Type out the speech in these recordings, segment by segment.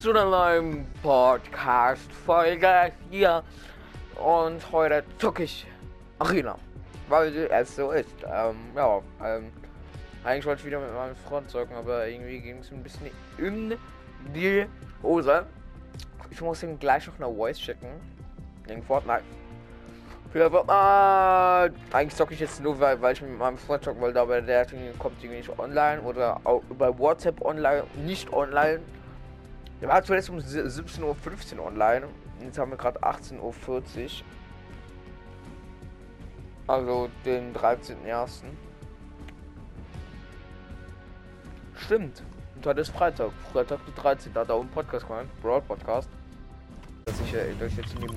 zu einer neuen Podcast-Folge hier. Und heute zocke ich Arena, weil es so ist. Ähm, ja, ähm, eigentlich wollte ich wieder mit meinem Freund zocken, aber irgendwie ging es ein bisschen in die Hose. Ich muss ihm gleich noch eine Voice schicken. Wegen Fortnite. Für Fortnite. Eigentlich zocke ich jetzt nur, weil, weil ich mit meinem Freund zocken wollte, aber der kommt irgendwie nicht online oder auch über WhatsApp online, nicht online. Der war zuletzt um 17.15 Uhr online. Jetzt haben wir gerade 18.40 Uhr. Also den 13.01. Stimmt. Und heute ist Freitag. Freitag der 13. Da hat auch einen Podcast gemacht. Broad Podcast. Dass ich dass ich jetzt dem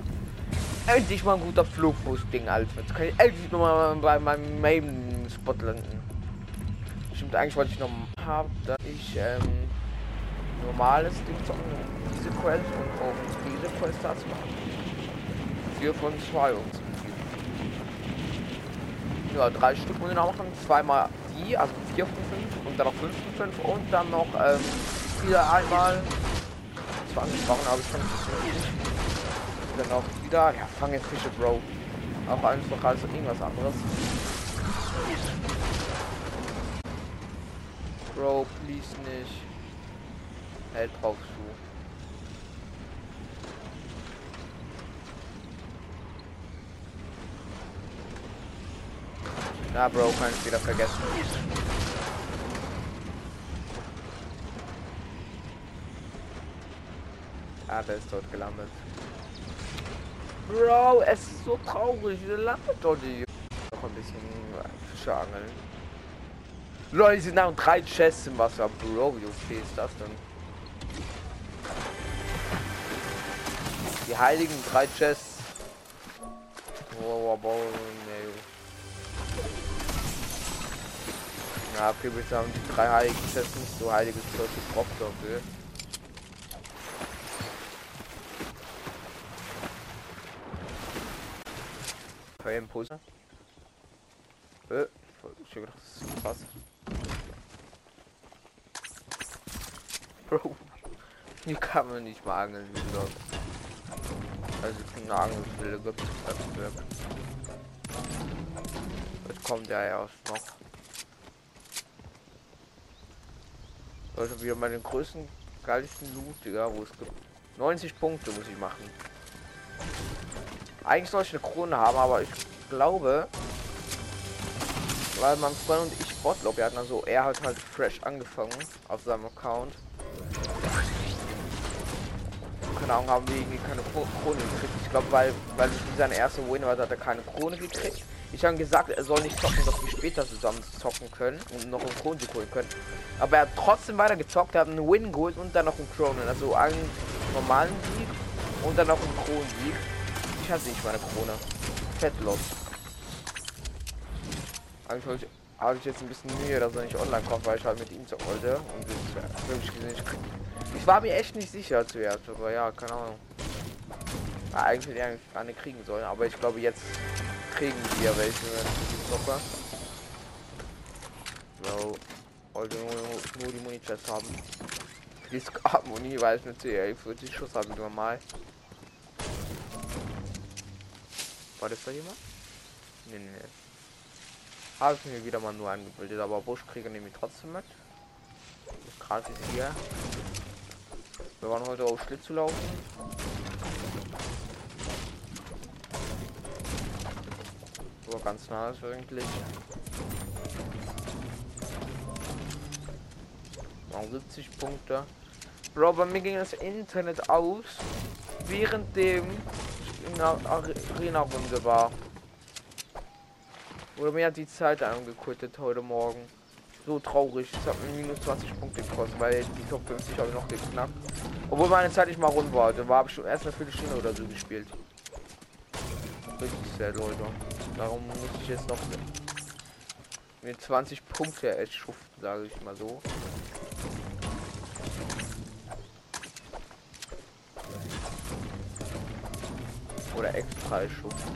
endlich mal ein guter Flugfuß-Ding, Alter. Jetzt kann ich endlich nochmal bei meinem Main-Spot landen. Stimmt, eigentlich wollte ich noch haben, dass ich ähm, normales Ding zocken, diese Quest und auch diese Quest da zu machen. 4 von 2 und Ja, drei Stück muss ich noch machen. Zweimal die, also 4 von 5 und dann noch 5 von 5 und dann noch ähm, wieder einmal 20 machen, aber ich nicht. Dann auch wieder, ja, fange Fische, Bro. Auch einfach als irgendwas anderes. Bro, please nicht. Hält drauf zu. Na, Bro, kann ich wieder vergessen. Ah, der ist dort gelandet. Bro, es ist so traurig. Der landet dort nicht. Noch ein bisschen Fische angeln. Leute, sind noch drei Chests im Wasser. Bro, wie okay ist das denn? Die heiligen drei Chests. Oh, oh, nee. Ja, okay, wir sagen die drei heiligen Chests nicht so heiliges Zeug gebraucht dafür. Für Impuls. Äh, ich hab gedacht, das ist krass. Bro. Hier kann man nicht mal angeln, wie gesagt. Also eine Angelstelle gibt es Kraftwerk. Jetzt kommt der ja erst noch. Also wieder meine größten, geilsten Loot, Digga, wo es gibt. 90 Punkte muss ich machen. Eigentlich soll ich eine Krone haben, aber ich glaube, weil mein Freund und ich Botlog, wir hatten also, er hat halt fresh angefangen auf seinem Account keine Ahnung, haben wir irgendwie keine Krone gekriegt. Ich glaube, weil, weil ich seine erste Win war, hat er keine Krone gekriegt. Ich habe gesagt, er soll nicht zocken, dass wir später zusammen zocken können und noch einen Kron holen können. Aber er hat trotzdem weiter gezockt, hat einen Win geholt und dann noch einen Kronen. Also einen normalen Sieg und dann noch einen Kronensieg. Ich hatte nicht meine Krone. Fettlos. Eigentlich habe ich jetzt ein bisschen Mühe, dass er nicht online kommt, weil ich halt mit ihm zocken wollte. Und ich, wirklich gesehen, ich ich war mir echt nicht sicher zuerst, aber ja, keine Ahnung. Ja, eigentlich hätte ich eine kriegen sollen, aber ich glaube jetzt kriegen wir welche Zocker. So, wollte nur, nur die Muni-Chest haben. Die Skat-Muni, weil ich CA 40 Schuss habe normal. War das da jemand? Nee, nee, nee. Habe ich mir wieder mal nur angebildet, aber Buschkrieger nehme ich trotzdem mit. Gratis hier. Wir waren heute auf Schlitz zu laufen. So ganz nah ist eigentlich. 70 Punkte. Bro, bei mir ging das Internet aus, während dem in der Arena-Runde war. Oder mir hat die Zeit angekuttet heute Morgen so traurig. Ich habe minus 20 Punkte gekostet, weil die Top 50 habe ich noch geknackt. Obwohl meine Zeit nicht mal rund war. Da war ich schon erst eine Viertelstunde oder so gespielt. Richtig sehr, Leute. Darum muss ich jetzt noch mit 20 Punkte echt schuften, sage ich mal so. Oder extra schuften.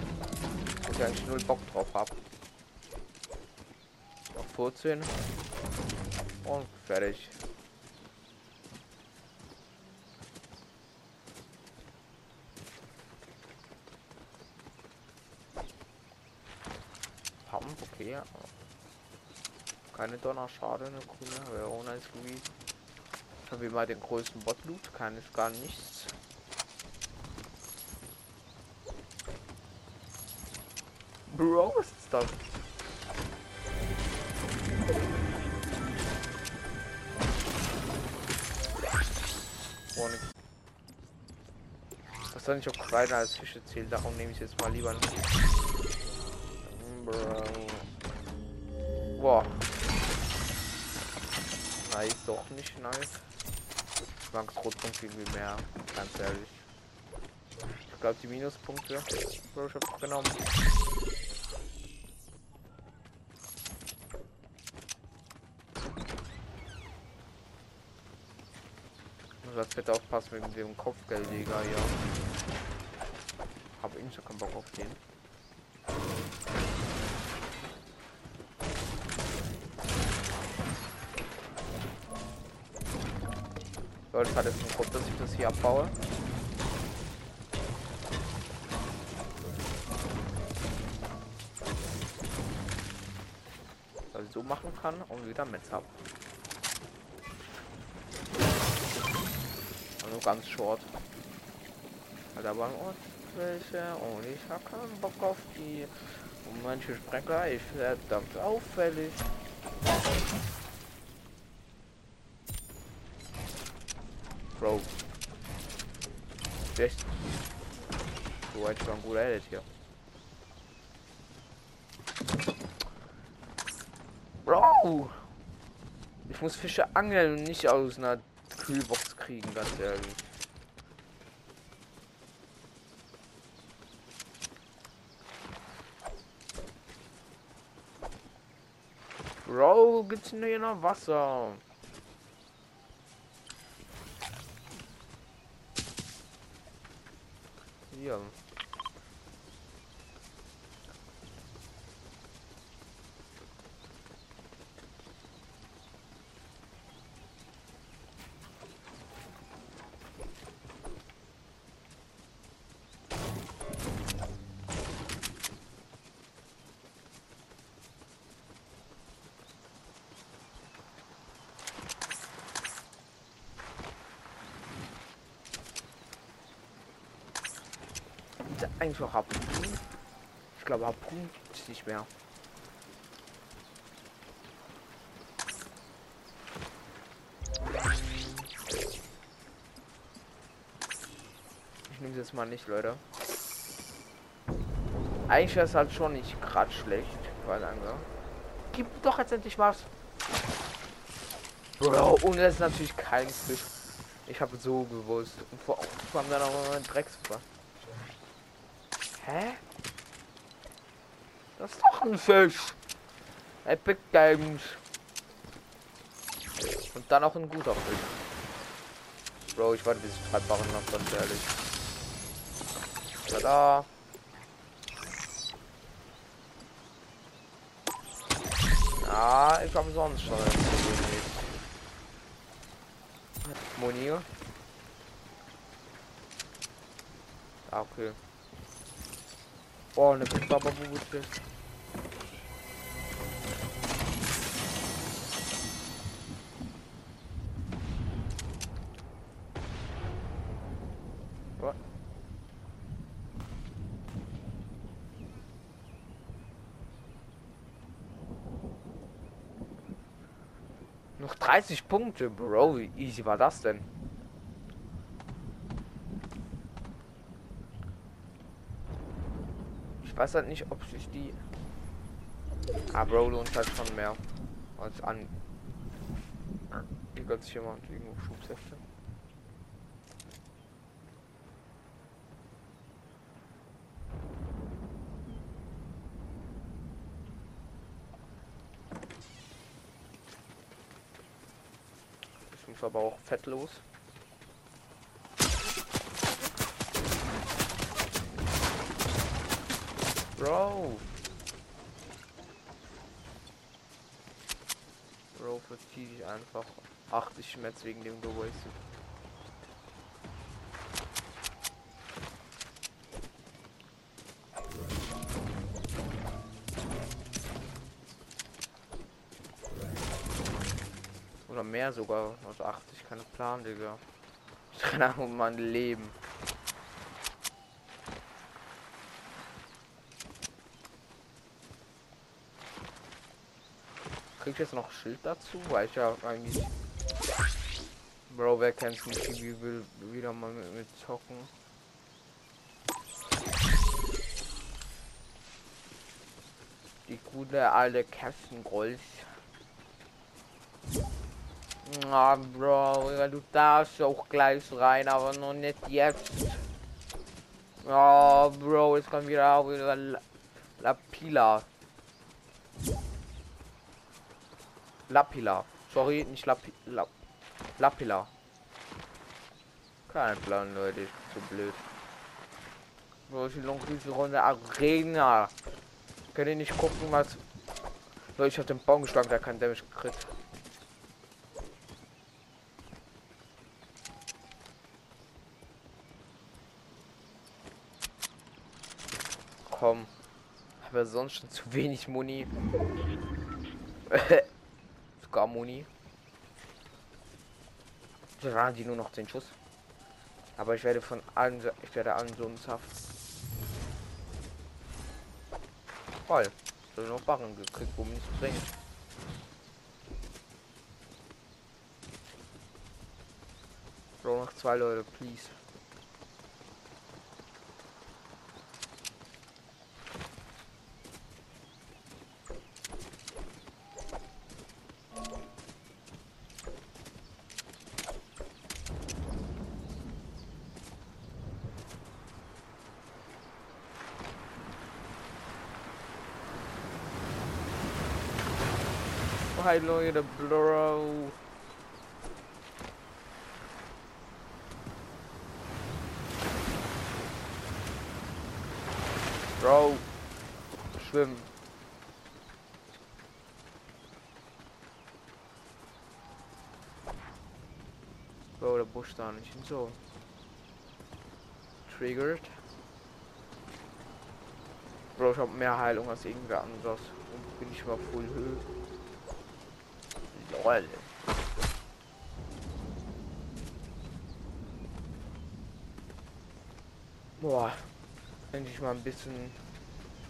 Wo ich eigentlich null Bock drauf habe. 14. Und fertig. Pump, okay. Keine Donnerschade, eine grüne. Wäre auch nice gewesen. Haben wir mal den größten Bot-Loot? Keines, gar nichts. Bro, was ist das? Soll nicht auch kleiner als Fische zählen, darum nehme ich jetzt mal lieber nicht. Boah. Nice, doch nicht nice. Rotpunkt irgendwie mehr, ganz ehrlich. Ich glaube die Minuspunkte. Bro, ich hab's genommen. Das wird aufpassen wegen dem Kopfgeldjäger, ja. Hab ich schon keinen Bock auf den. Leute, hat jetzt einen Grund, dass ich das hier abbaue. So machen kann und wieder Metz habe. Ganz short. Alter, beim Ort welche und ich hab keinen Bock auf die. Und manche Sprecher, ich verdammt auffällig. Bro. Echt. So weit schon ein guter Edit hier. Bro! Ich muss Fische angeln und nicht aus einer Kühlbox kriegen, ganz ehrlich. Bro, gibt's denn hier noch Wasser? Hier. Eigentlich noch Harpun? Ich glaube Harpun ist nicht mehr. Ich nehme jetzt mal nicht, Leute. Eigentlich ist halt schon nicht gerade schlecht, weil lange. Gib doch jetzt endlich was. Bro, und das ist natürlich kein Fisch. Ich habe so gewusst. Und vor allem dann auch ein Drecksfutter. Hä? Das ist doch ein Fisch. Epic Games. Und dann auch ein guter Fisch. Bro, ich warte bis ich Treibbarren noch, ganz ehrlich. Tada. Ja, ich habe sonst schon Moni. Ah, okay. Oh, eine Baba-Bubute. Noch 30 Punkte, Bro. Wie easy war das denn? Ich weiß halt nicht, ob sich die... Ah, Bro lohnt halt schon mehr. Als an... Hier gönnt sich jemand irgendwo Schubsäfte. Ich muss aber auch fett Bro! Bro, verzieh ich einfach. Ach, ich schmerz wegen dem gewastet. Oder mehr sogar. Also 80, keine Plan, Digga. Ich kann auch um mein Leben. Krieg ich jetzt noch Schild dazu? Weil ich ja eigentlich. Bro, wer kennt's nicht? Wie will wieder mal mit, mit zocken? Die gute alte Kerstengolf. Na, Bro, du darfst auch gleich rein, aber noch nicht jetzt. Ja, oh, Bro, jetzt kommt wieder auch wieder La, La Pila. Lapila. Sorry, nicht Lapi La Lapila. Kein Plan, Leute, ich bin zu blöd. Noch diese Runde Arena? Könnt ihr nicht gucken, was. Leute, ich hab den Baum geschlagen, der kann Damage gekriegt. Komm. Aber sonst schon zu wenig Muni. Muni. Da waren die nur noch 10 Schuss. Aber ich werde von allen, ich werde allen so Saft. Voll. Soll noch Barren gekriegt, wo nichts bringt. Bro, noch zwei Leute, please. Hi Leute, Bro. Bro. Schwimmen. Bro, der Busch da nicht und so. Triggered. Bro, ich hab mehr Heilung als irgendwer anderes. Und bin ich mal voll Höhe. Lol. Boah. Endlich mal ein bisschen.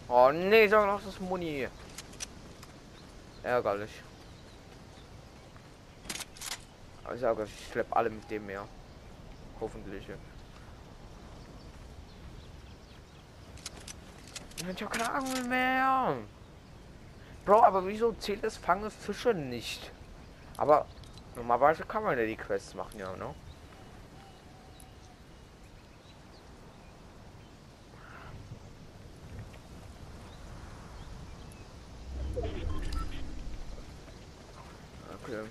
Oh nee, sag noch das Muni. Ärgerlich. Ich sage, ich schlepp alle mit dem mehr. Hoffentlich. Ich habe keine Ahnung mehr. Bro, aber wieso zählt das Fange Fische nicht? Aber normalerweise kann man ja die Quests machen, ja, ne? Okay.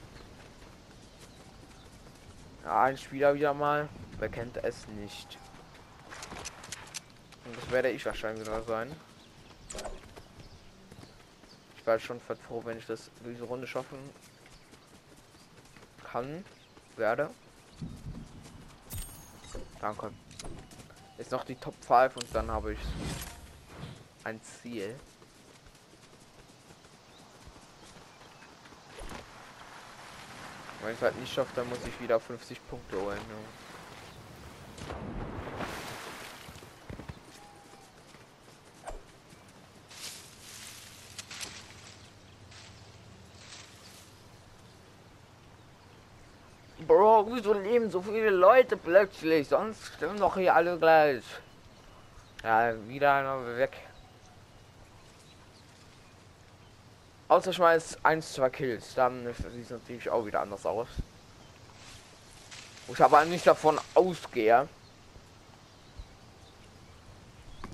Ja, ein Spieler wieder mal. Wer kennt es nicht? Und das werde ich wahrscheinlich wieder sein. Ich war schon froh, wenn ich das diese Runde schaffen kann, werde. Danke. Ist noch die Top 5 und dann habe ich ein Ziel. Wenn ich es halt nicht schaffe, dann muss ich wieder 50 Punkte holen. Ja. Bro, wieso leben so viele Leute plötzlich? Sonst stimmen doch hier alle gleich. Ja, wieder weg. Außer ich meine, eins, Kills, dann sieht es natürlich auch wieder anders aus. Ich aber nicht davon ausgehe.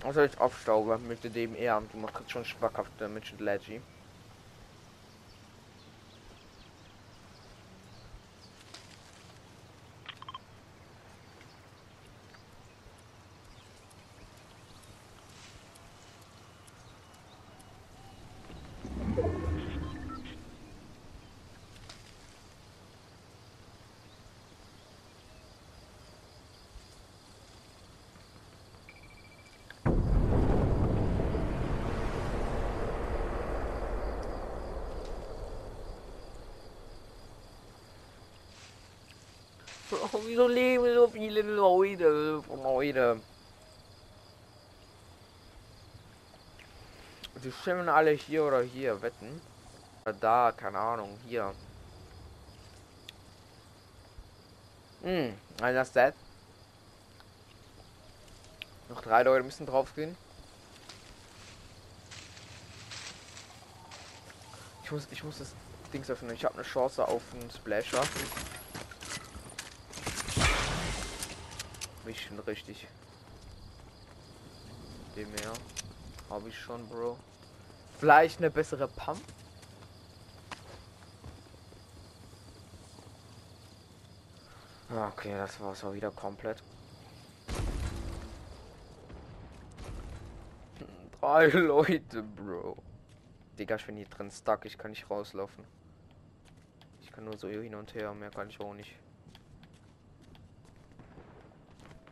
Also ich aufstauge mit dem eher. Du machst schon schwackhaft mit Leggy. 我咪都匿，咪都避，咪都冇位的，冇位的。Die stimmen alle hier oder hier, wetten? Oder da, keine Ahnung, hier. Hm, einer ist dead. Noch drei Leute müssen drauf gehen. Ich muss, ich muss das Dings öffnen. Ich habe eine Chance auf einen Splasher. Mich schon richtig. Dem her. Habe ich schon, Bro. Vielleicht eine bessere Pump. Ah, Okay, das war's mal wieder komplett. Drei Leute, Bro. Digga, ich bin hier drin stuck. Ich kann nicht rauslaufen. Ich kann nur so hin und her. Mehr kann ich auch nicht.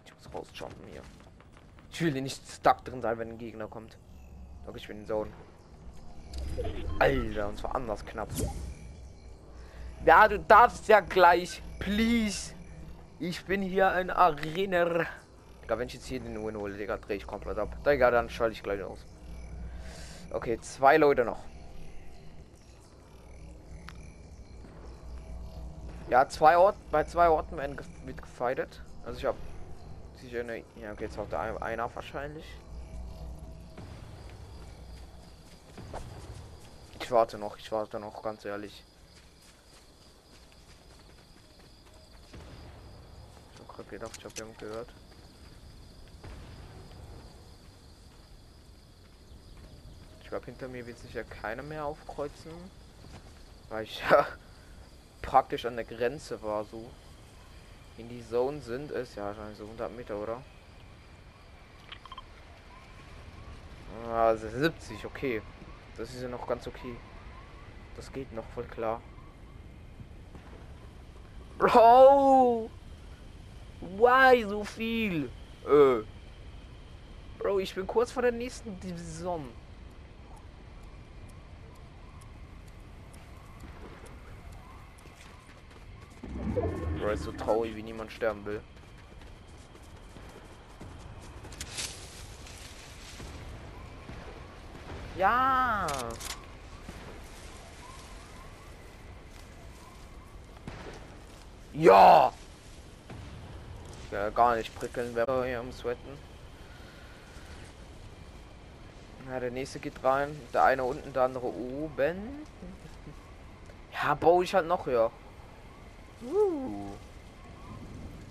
Ich muss rausjumpen hier. Ich will hier nicht stuck drin sein, wenn ein Gegner kommt. Okay, ich bin in Zone. Alter, und zwar anders knapp. Ja, du darfst ja gleich. Please. Ich bin hier ein Arena. Digga, wenn ich jetzt hier den Win hole, Digga, drehe ich komplett ab. Digga, dann schalte ich gleich aus. Okay, zwei Leute noch. Ja, zwei Orten, bei zwei Orten werden ge. Also ich habe sicher eine. Ja, okay, jetzt auch der ein- einer wahrscheinlich. Warte noch, ich warte noch, ganz ehrlich. Ich hab grad gedacht, ich habe jemand gehört. Ich glaube, hinter mir wird sich ja keiner mehr aufkreuzen. Weil ich ja praktisch an der Grenze war, so. In die Zone sind es ja wahrscheinlich so 100 Meter, oder? Ah, 70, okay. Das ist ja noch ganz okay. Das geht noch voll klar. Bro! Why so viel? Äh. Bro, ich bin kurz vor der nächsten Division. Bro, ist so traurig, wie niemand sterben will. Ja. Ja. Ja, gar nicht prickeln, wer hier am Sweaten. Ja, der nächste geht rein. Der eine unten, der andere oben. Ja, baue ich halt noch höher. Uh.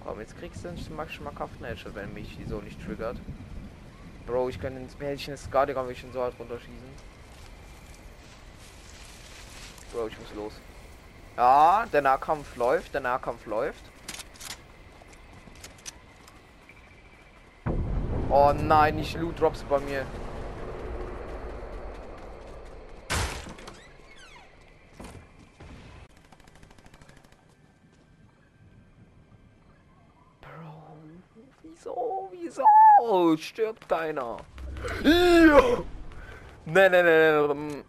Komm, jetzt kriegst du einen Schmack schmackhaften Headshot, wenn mich die so nicht triggert. Bro, ich kann ins Mädchen das Guardian ich schon so hart runterschießen. Bro, ich muss los. Ja, der Nahkampf läuft, der Nahkampf läuft. Oh nein, nicht Loot Drops bei mir. Bro, wieso, wieso? Stirbt keiner. Ja. Ne, ne, ne, ne. mm.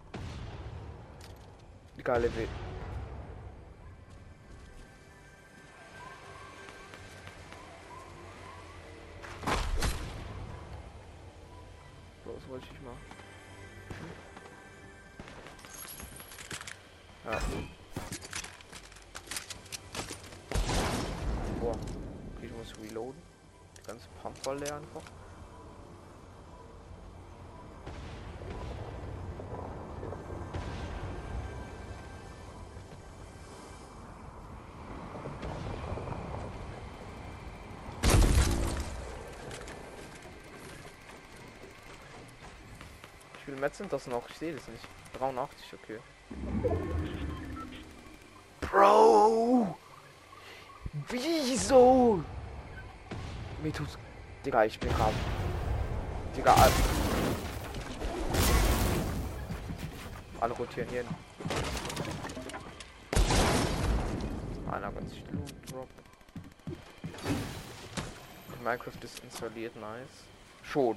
Mets sind das noch? Ich sehe das nicht. 83, okay. Bro! Wieso? Mir tut's. Digga, ich bin gerade. Digga, all- alle rotieren hier. Einer ganz Loot Drop. Minecraft ist installiert, nice. Schon.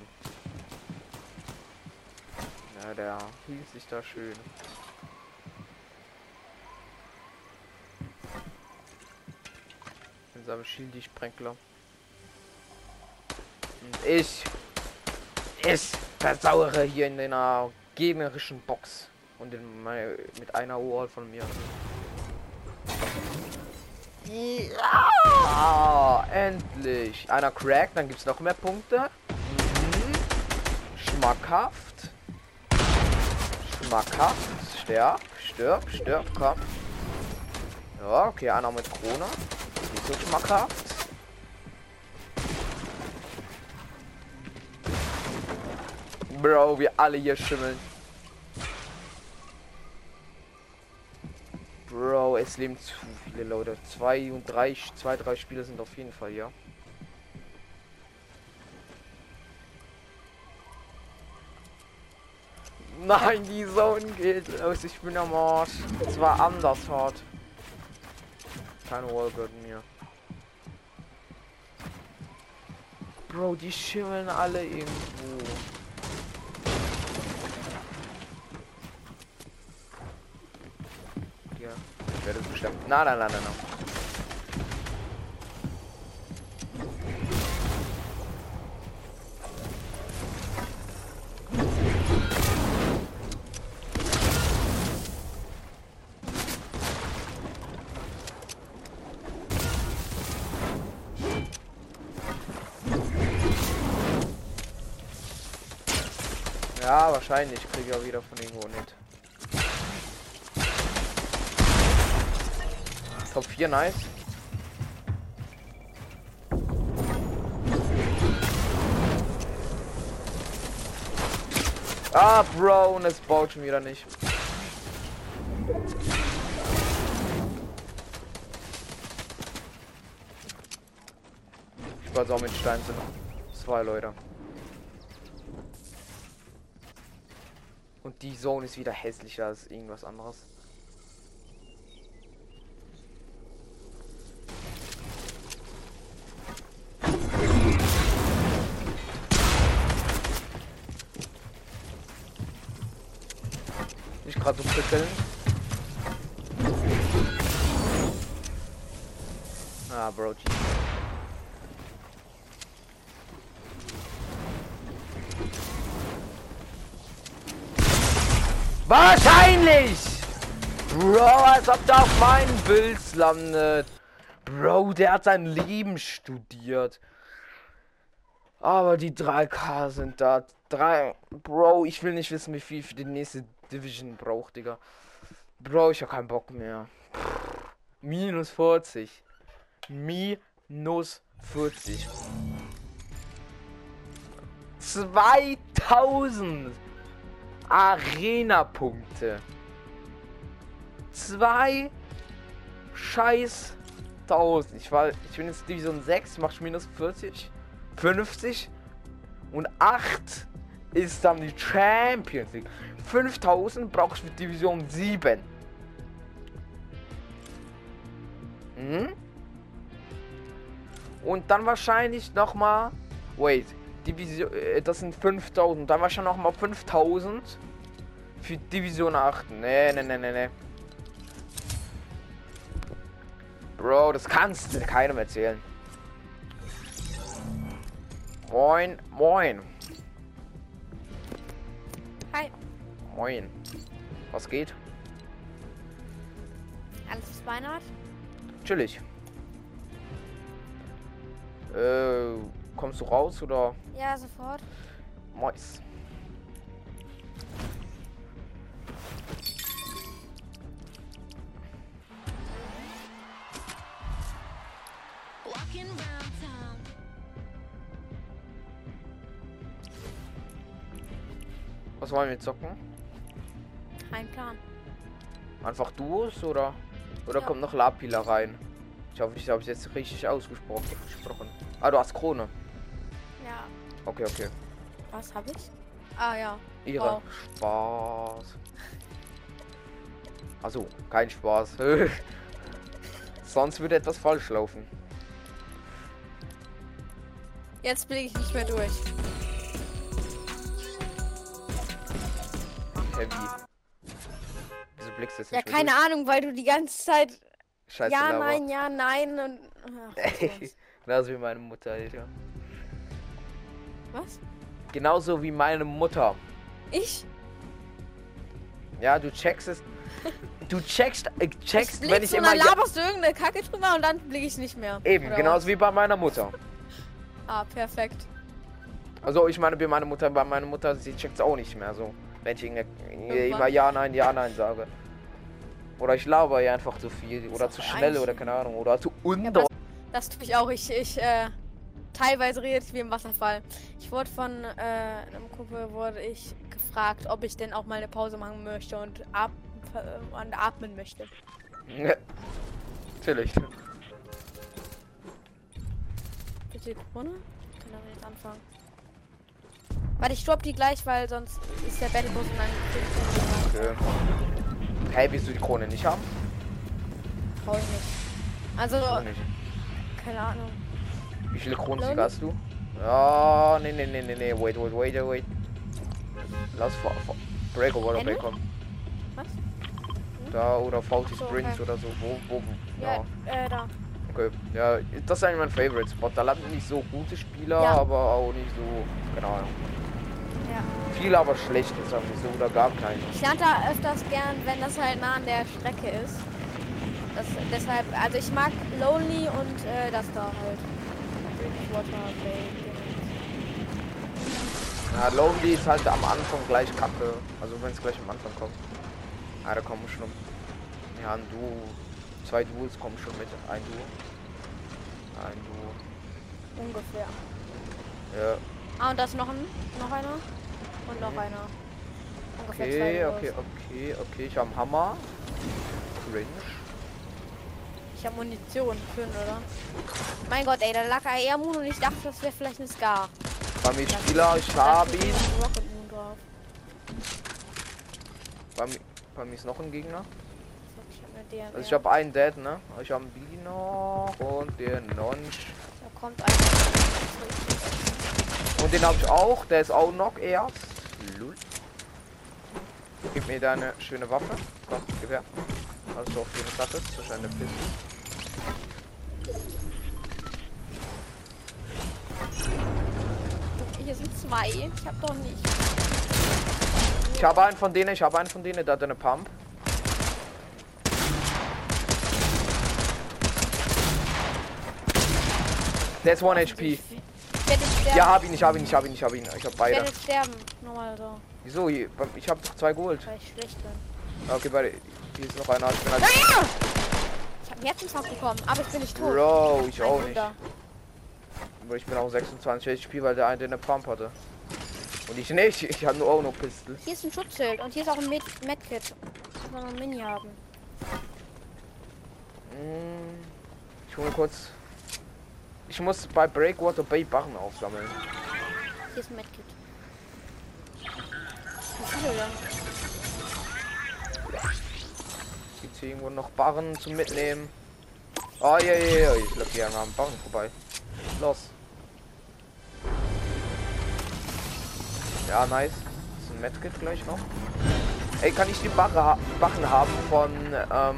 Ja, der hielt sich da schön. In seinem Schildi-Sprenkler. Und ich. Ich versauere hier in einer gegnerischen Box. Und in meine, mit einer Wall von mir. Ja, endlich. Einer Crack, dann gibt es noch mehr Punkte. Mhm. Schmackhaft. Schmackhaft. Sterb, stirb, stirb, komm. Ja, okay, einer mit Krone. Nicht so schmackhaft. Bro, wir alle hier schimmeln. Bro, es leben zu viele Leute. Zwei und drei, zwei, drei Spiele sind auf jeden Fall, ja. Nein, die Zone geht los. Ich bin am Arsch. Es war anders hart. Keine Wall mir. Bro, die schimmeln alle irgendwo. Ja, ich werde bestimmt. Nein, nein, nein, nein, nein. Wahrscheinlich kriege ich auch wieder von irgendwo nicht. Top 4, nice. Ah, Bro, und es baut schon wieder nicht. Ich weiß auch mit Stein sind zwei Leute. Und die Zone ist wieder hässlicher als irgendwas anderes. Nicht gerade so prickeln. Ah, Bro, Jesus. Wahrscheinlich! Bro, als ob der auf meinen Bild landet. Bro, der hat sein Leben studiert. Aber die 3K sind da. 3. Bro, ich will nicht wissen, wie viel für die nächste Division braucht, Digga. Bro, ich hab keinen Bock mehr. Minus 40. Minus 40. 2000. Arena-Punkte. Zwei scheiß 1000. Ich war, ich bin jetzt Division 6, mach minus 40, 50 und 8 ist dann die Champions League. 5000 brauche ich für Division 7. Mhm. Und dann wahrscheinlich noch mal. Wait, Division, äh, das sind 5000. Da war schon noch mal 5000 für Division 8. Nee, nee, nee, nee, nee. Bro, das kannst du keinem erzählen. Moin, moin. Hi. Moin. Was geht? Alles ist Weihnacht? Chillig. Äh, kommst du raus oder? Ja, sofort. Mais. Was wollen wir zocken? Kein Plan. Einfach Duos oder oder Ja. kommt noch Lapila rein? Ich hoffe, ich habe es jetzt richtig ausgesprochen. gesprochen. Ah, du hast Krone. Ja. Okay, okay. Was habe ich? Ah ja. Ihre Oh. Spaß. Also, kein Spaß. Sonst würde etwas falsch laufen. Jetzt blicke ich nicht mehr durch. Heavy. Wieso blickst du jetzt Ja, nicht mehr keine Ahnung, weil du die ganze Zeit. durch? Scheiße, ja, Lava. nein, ja, nein und. Ach. Genauso wie meine Mutter, Alter. Was? Genauso wie meine Mutter. Ich? Ja, du checkst es. Du checkst, äh, checkst, ich wenn ich und immer. dann Ja, laberst du irgendeine Kacke drüber und dann blick ich nicht mehr. eben, Oder genauso was? wie bei meiner Mutter. Ah, perfekt. Also ich meine, bei meiner Mutter, bei meiner Mutter, sie checkt es auch nicht mehr so. Wenn ich irgende- Irgendwann. immer ja, nein, ja, nein sage. Oder ich laber ja einfach zu viel. Oder zu schnell oder keine Ahnung. Oder zu Ja, undeutlich. aber das tue ich auch. Ich, ich, äh, teilweise rede ich wie im Wasserfall. Ich wurde von, äh, einem Kumpel wurde ich gefragt, ob ich denn auch mal eine Pause machen möchte und ab, äh, und atmen möchte. Ja. Natürlich. Bitte die Krone? Kann aber jetzt anfangen. Warte, ich stopp die gleich, weil sonst ist der Battlebus und dann ich Okay. Hey, willst du die Krone nicht haben? Brauch ich nicht. Also, Auch nicht. keine Ahnung. Wie viele Kronen Loli? hast du? Ja, nee, nee, nee, nee, nee. Wait, wait, wait, wait. Lass vor, vor. Break oder Ende? Break kommen. Was? Da oder VT So, Springs okay. oder so. Wo, wo, Ja, ja. äh, da. Okay. Ja, das ist eigentlich mein Favorite Spot. Da landen nicht so gute Spieler, Ja. aber auch nicht so. Keine Ahnung. Ja. Viele aber schlechte, sagen wir so. Oder gar keine. Ich lande da öfters gern, wenn das halt nah an der Strecke ist. Das, deshalb, also ich mag Lonely und äh, das da halt. Ja, Lonely ist halt am Anfang gleich kacke. Also wenn es gleich am Anfang kommt. Ah, da kommen schon. Ja, ein Duo. Zwei Duos kommen schon mit. Ein Duo. Ein Duo. Ungefähr. Ja. Ah, und da ist noch ein, noch einer. Und noch Mhm. einer. Ungefähr Okay, zwei okay, Duos. okay, okay. Ich habe einen Hammer. Cringe. Ich habe Munition. Schön, oder? Mein Gott, ey, da lag AR Moon und ich dachte, das wäre vielleicht eine Scar. Bei mir Spieler, ich habe ihn. ein. Bei mir, bei mir ist noch ein Gegner. Also ich habe einen Dead, ne? Ich habe einen noch und den Nonch. Da kommt einer. Und den habe ich auch. Der ist auch noch erst. Lul. Gib mir deine schöne Waffe. Komm, gib her. Also auf jeden Fall das ist eine Piste. Hier sind zwei. Ich hab doch nicht. Ich habe einen von denen, ich habe einen von denen, der hat eine Pump. Der ist 1 HP. Ich werde jetzt sterben. Ja, hab ihn, ich hab ihn, ich hab ihn, ich hab ihn. Ich hab ich werde beide. jetzt sterben. Nochmal so. Wieso? Ich hab zwei geholt. Weil ich schlecht bin. Okay, beide. Hier ist noch einer. Ich bin halt. Ich habe einen Herzinfarkt bekommen, aber ich bin nicht tot. Bro, ich Ein auch nicht. Wunder. Aber ich bin auch 26 HP, weil der eine eine Pump hatte. Und ich nicht. Ich habe nur auch noch Pistol. Hier ist ein Schutzschild und hier ist auch ein Med Medkit. Ich noch ein Mini haben. Mm, Ich hole kurz. Ich muss bei Breakwater Bay Barren aufsammeln. Hier ist ein Medkit. Wie viele denn? Hier irgendwo noch Barren zum Mitnehmen? Oh ja, ja, ja. Ich glaube, die haben Barren vorbei. Los. Ja, nice. Das ist ein Medkit gleich noch. Ey, kann ich die Barre Barren haben von, ähm,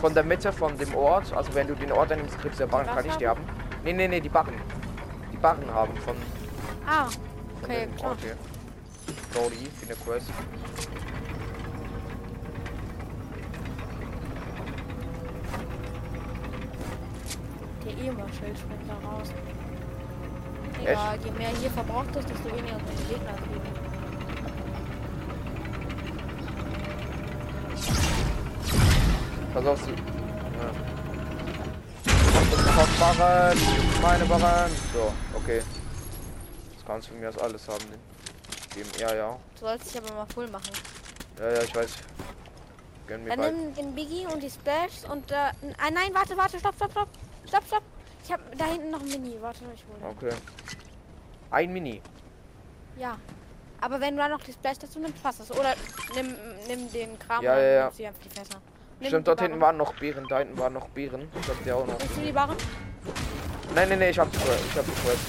von der Mitte von dem Ort? Also wenn du den Ort annimmst, kriegst du ja Barren. Kann ich die haben? Nee, nee, nee, die Barren. Die Barren haben von, Ah, von okay, dem klar. Ort hier. Brody, für eine Quest. Der EMA-Schild springt da raus. Egal, je mehr hier verbraucht ist, desto weniger die Gegner kriegen. Pass auf, sie. Ja. Barren, meine Barren. So, okay. Das kannst du von mir aus alles haben. ne? Geben, ja, ja. Du sollst dich aber mal voll machen. Ja, ja, ich weiß. Gönn mir Dann nimm den Biggie und die Splashs und da. Ah, nein, warte, warte, stopp, stopp, stopp. Stopp, stopp. Ich hab da hinten noch ein Mini. Warte, ich hole. Okay. Ein Mini. Ja. Aber wenn du dann noch die Splash dazu nimmst, passt das. Oder nimm, nimm den Kram Ja, und ja, ja. die einfach die Fässer. Nimm Stimmt, die dort hinten waren noch Beeren. Da hinten waren noch Beeren. Ich hab die auch noch. Willst du die Barren? Nein, nein, nein, ich hab die Quest. Ich hab die Quest.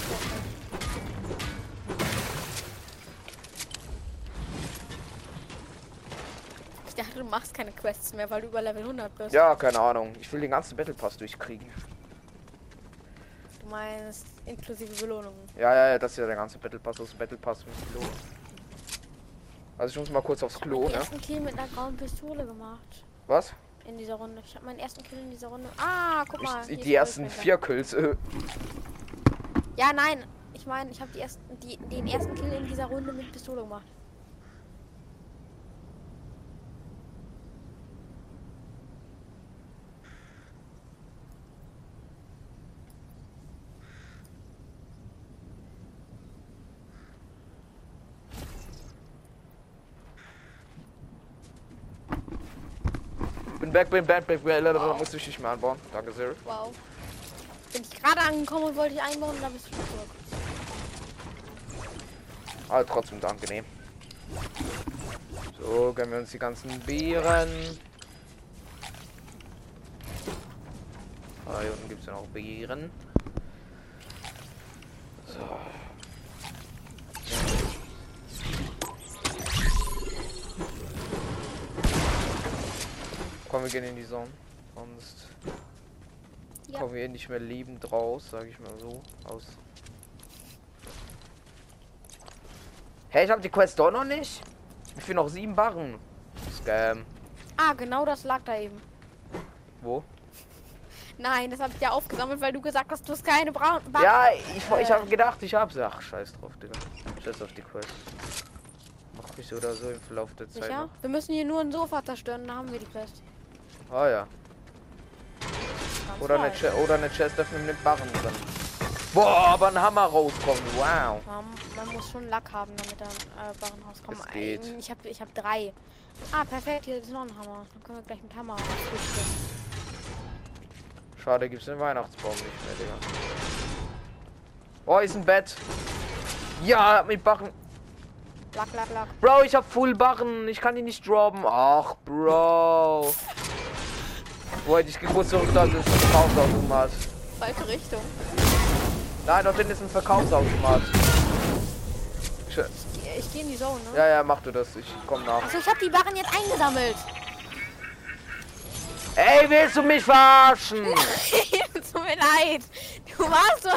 Ich dachte, du machst keine Quests mehr, weil du über Level 100 bist. Ja, keine Ahnung. Ich will den ganzen Battle Pass durchkriegen. Meinst inklusive Belohnungen. Ja, ja, ja, das ist ja der ganze Battle Pass. Das Battle Pass mit Klo. Also ich muss mal kurz aufs Klo, Den ne? ersten Kill mit einer grauen Pistole gemacht. Was? In dieser Runde. Ich habe meinen ersten Kill in dieser Runde. Ah, guck mal. Ich, die ersten vier Kills. Äh, Ja, nein. Ich meine, ich habe die ersten, die, den ersten Kill in dieser Runde mit Pistole gemacht. Bin back, bin back, back, back. Wow. Muss ich nicht mehr anbauen. Danke sehr. Wow. Bin ich gerade angekommen und wollte ich einbauen dann bist du zurück. Aber trotzdem angenehm. So, gönnen wir uns die ganzen Beeren. Ah, hier unten gibt es ja noch Beeren. So. Komm, wir gehen in die Sonne. Sonst Ja. kommen wir nicht mehr lebend raus, sag ich mal so. Aus. Hey, ich hab die Quest doch noch nicht. Ich will noch sieben Barren. Scam. Ah, genau das lag da eben. Wo? Nein, das habe ich ja aufgesammelt, weil du gesagt hast, du hast keine Braun. Ba Ja, ich, ich Äh. habe gedacht, ich hab's. Ach, scheiß drauf, Digga. Scheiß auf die Quest. Mach mich so oder so im Verlauf der Zeit. Sicher? noch. Wir müssen hier nur ein Sofa zerstören, dann haben wir die Quest. Ah ja. Oder eine, oder eine Chest öffnen mit Barren drin. Boah, aber ein Hammer rauskommt. Wow. Man, muss schon Lack haben, damit dann äh, Barren rauskommen. Es geht. Ich habe ich hab drei. Ah, perfekt, hier ist noch ein Hammer. Dann können wir gleich mit Hammer. Schade, gibt's den Weihnachtsbaum nicht mehr, Digga. Oh, ist ein Bett. Ja, mit Barren. Lack, lack, lack. Bro, ich hab Full Barren. Ich kann die nicht droppen. Ach, Bro. Wo hätte ich gewusst, so da ist ein Verkaufsautomat. Falsche Richtung. Nein, dort hinten ist ein Verkaufsautomat. Ich, ich gehe in die Zone, ne? Ja, ja, mach du das. Ich komm nach. Achso, ich habe die Barren jetzt eingesammelt. Ey, willst du mich verarschen? Tut mir leid. Du warst so.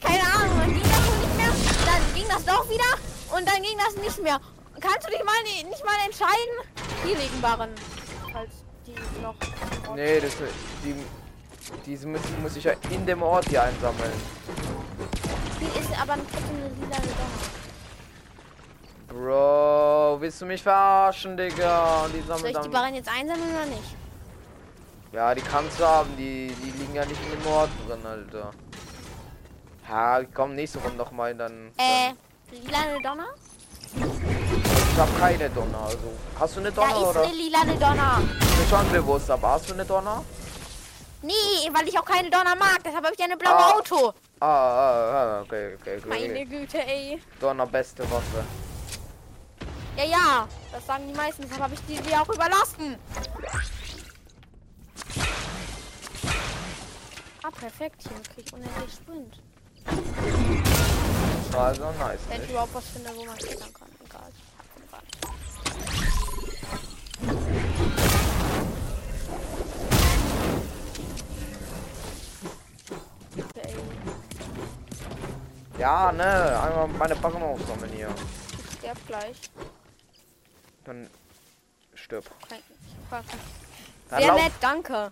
Keine Ahnung, dann ging das nicht mehr. Dann ging das doch wieder. Und dann ging das nicht mehr. Kannst du dich mal ni- nicht mal entscheiden? Hier liegen Barren. Falls die noch. Nee, das die diese müssen, muss ich ja in dem Ort hier einsammeln. Hier ist aber trotzdem eine lila Donner. Bro, willst du mich verarschen, Digga? Und die Soll ich die. Barren jetzt einsammeln oder nicht? Ja, die kannst du haben. Die, die liegen ja nicht in dem Ort drin, Alter. Ja, komm, nächste Runde noch mal dann. Äh, lila Donner? Ich hab keine Donner, also. Hast du eine Da Donner ist oder? eine lila Donner. Mir schon bewusst, aber hast du eine Donner? Nee, weil ich auch keine Donner mag. Deshalb habe ich eine blaue Ah. Auto. Ah, ah, ah, okay, okay, okay. Meine Güte, ey. Donner, beste Waffe. Ja, ja. Das sagen die meisten. Deshalb habe ich die dir auch überlassen. Ah, perfekt. Hier krieg ich unendlich Sprint. Also nice. Wenn ich überhaupt was finde, wo man klettern kann. Egal. Ich hab den Rad. Ey, Ja, ne, einmal meine Packung aufsammeln hier. ich sterb gleich. Dann stirb. Dann, Sehr nett, danke.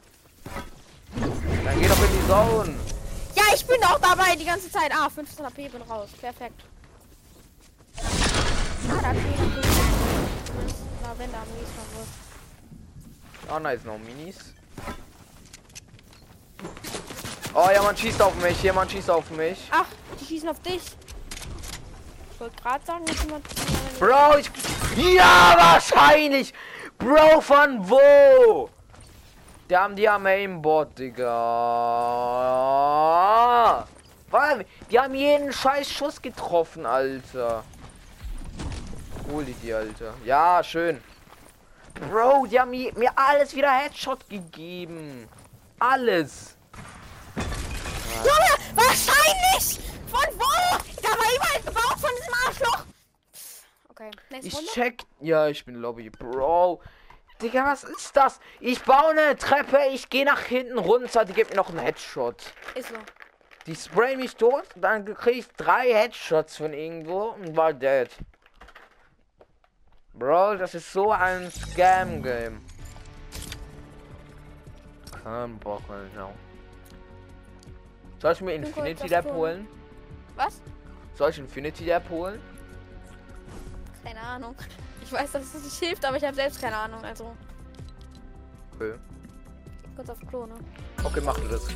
dann geh doch in die Zone. Ja, ich bin auch dabei die ganze Zeit. Ah, 15 AP, bin raus. Perfekt. Ah, da jeder Zumindest Lavender am nächsten Mal Ah, nice, noch Minis. Oh, jemand schießt auf mich, jemand schießt auf mich. Ach, die schießen auf dich. Ich wollte gerade sagen, dass jemand. Bro, ich... Ja, wahrscheinlich! Bro, von wo? Die haben die am Aimbot, Digga. Was? Die haben jeden scheiß Schuss getroffen, Alter. Hol die die, Alter. Ja, schön. Bro, die haben je- mir alles wieder Headshot gegeben. Alles. Junge, wahrscheinlich! Von wo? Da war überall gebaut von diesem Arschloch. Okay, nächste Ich Runde. check. Ja, ich bin Lobby. Bro. Digga, was ist das? Ich baue eine Treppe, ich gehe nach hinten runter, die gibt mir noch einen Headshot. Ist so. Die spray mich tot, dann krieg ich drei Headshots von irgendwo und war dead. Bro, das ist so ein Scam-Game. Kein Bock no. Soll ich mir Infinity Lab holen? Was? Soll ich Infinity Lab holen? Keine Ahnung. Ich weiß, dass es nicht hilft, aber ich habe selbst keine Ahnung. Also, Okay. kurz auf Klo, ne? Okay, mach du das.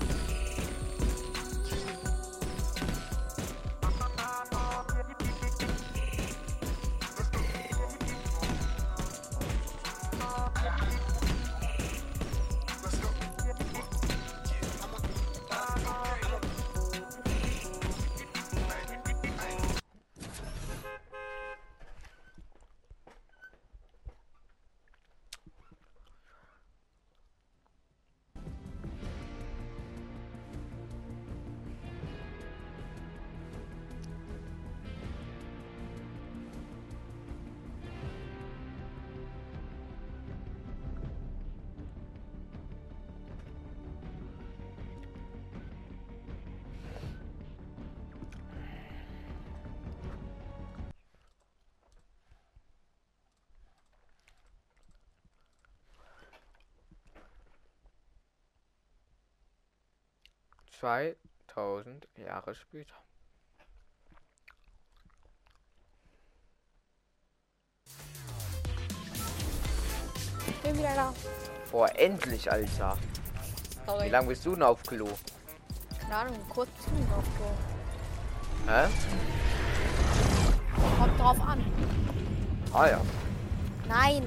Zweitausend Jahre später. Ich bin wieder da. Boah, endlich, Alter. Wie Sorry. lange bist du denn auf Klo? Keine Ahnung, kurz zu auf Klo. Hä? Kommt drauf an. Ah ja. Nein.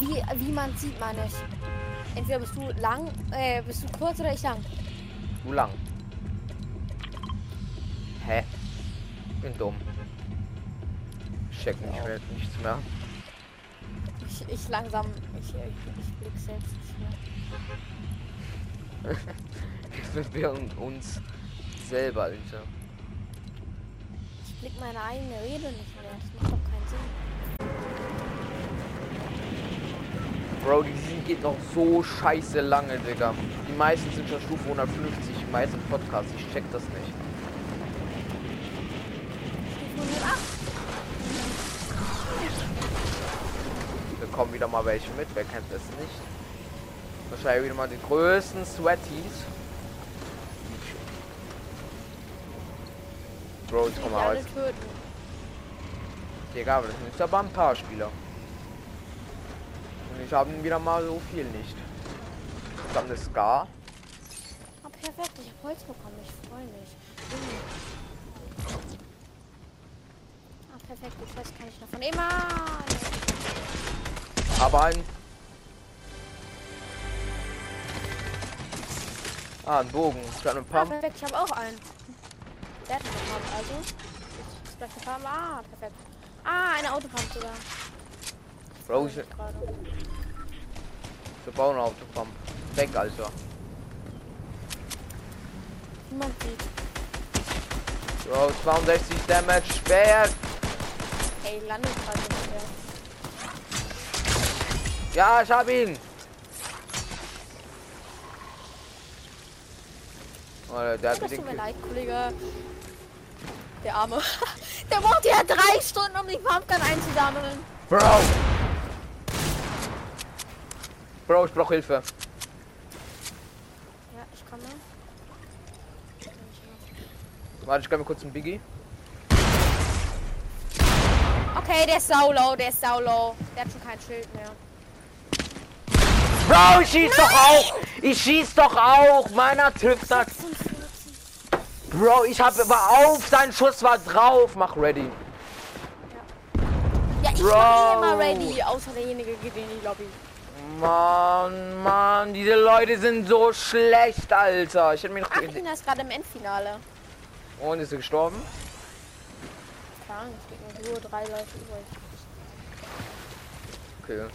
Wie, wie, man sieht, meine ich. Entweder bist du lang, äh, bist du kurz oder ich lang. Du lang. Hä? Bin dumm. Check nicht, mehr, nichts mehr. Ich, ich langsam, ich, ich, ich blick selbst nicht mehr. Wir verwirren uns selber, Alter. Ich blick meine eigene Rede nicht mehr. Das macht doch keinen Sinn. Bro, die sind geht noch so scheiße lange, Digga. Die meisten sind schon Stufe 150, die meisten Podcasts. Ich check das nicht. Stufe 108. Wir kommen wieder mal welche mit, wer kennt das nicht? Wahrscheinlich wieder mal die größten Sweaties. Bro, jetzt komm Die mal alle raus. töten. Digga, aber das sind jetzt aber ein paar Spieler. Ich habe wieder mal so viel nicht. Dann eine Scar. Ah, perfekt. Ich habe Holz bekommen. Ich freue mich. Ah, perfekt. Ich weiß, kann ich noch von immer. Aber ein. Ah, ein Bogen. Ich habe ein Ah, paar. perfekt. Ich habe auch einen. Der hat eine Pump, also. Jetzt ist gleich eine Pump. Ah, perfekt. Ah, eine Autopump sogar. Gerade. wir bauen Autopump. Weg, Alter. Niemand sieht. Bro, 62 Damage. Schwer. Ey, landet gerade nicht mehr. Ja, ich hab ihn. Alter, der hat Das tut mir leid, Kollege. Der Arme. Der braucht ja drei Stunden, um die Pumpgun einzusammeln. Bro! Bro, ich brauch Hilfe. Ja, ich komme. Warte, ich gebe mir kurz einen Biggie. Okay, der ist saulow, der ist saulow. Der hat schon kein Schild mehr. Bro, ich schieß doch auch! Ich schieß doch auch! Meiner sagt. 46. Bro, ich hab war auf, sein Schuss war drauf. Mach ready. Ja, ich Bro. war eh immer ready, außer derjenige geht in die Lobby. Mann, Mann, diese Leute sind so schlecht, Alter. Ich hätte mir noch. Ach, Ina ist gerade im Endfinale. Und ist er gestorben? Ahnung, es gibt nur drei Leute übrig. Okay.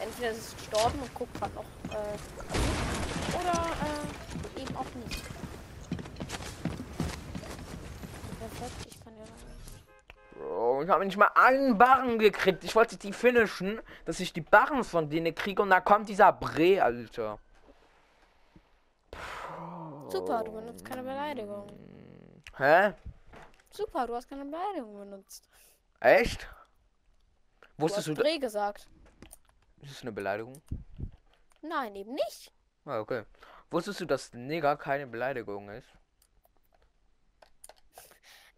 Entweder ist es gestorben und guckt gerade noch. Äh, oder äh, eben auch nicht. Ich. Bro, Bro. Ich habe nicht mal einen Barren gekriegt. Ich wollte die finishen, dass ich die Barren von denen kriege und da kommt dieser Bre, Alter. Super, du benutzt keine Beleidigung. Hä? Super, du hast keine Beleidigung benutzt. Echt? Du Wusstest hast du, Dreh gesagt. das ist eine Beleidigung? Nein, eben nicht. Ah, okay. Wusstest du, dass Nigger keine Beleidigung ist?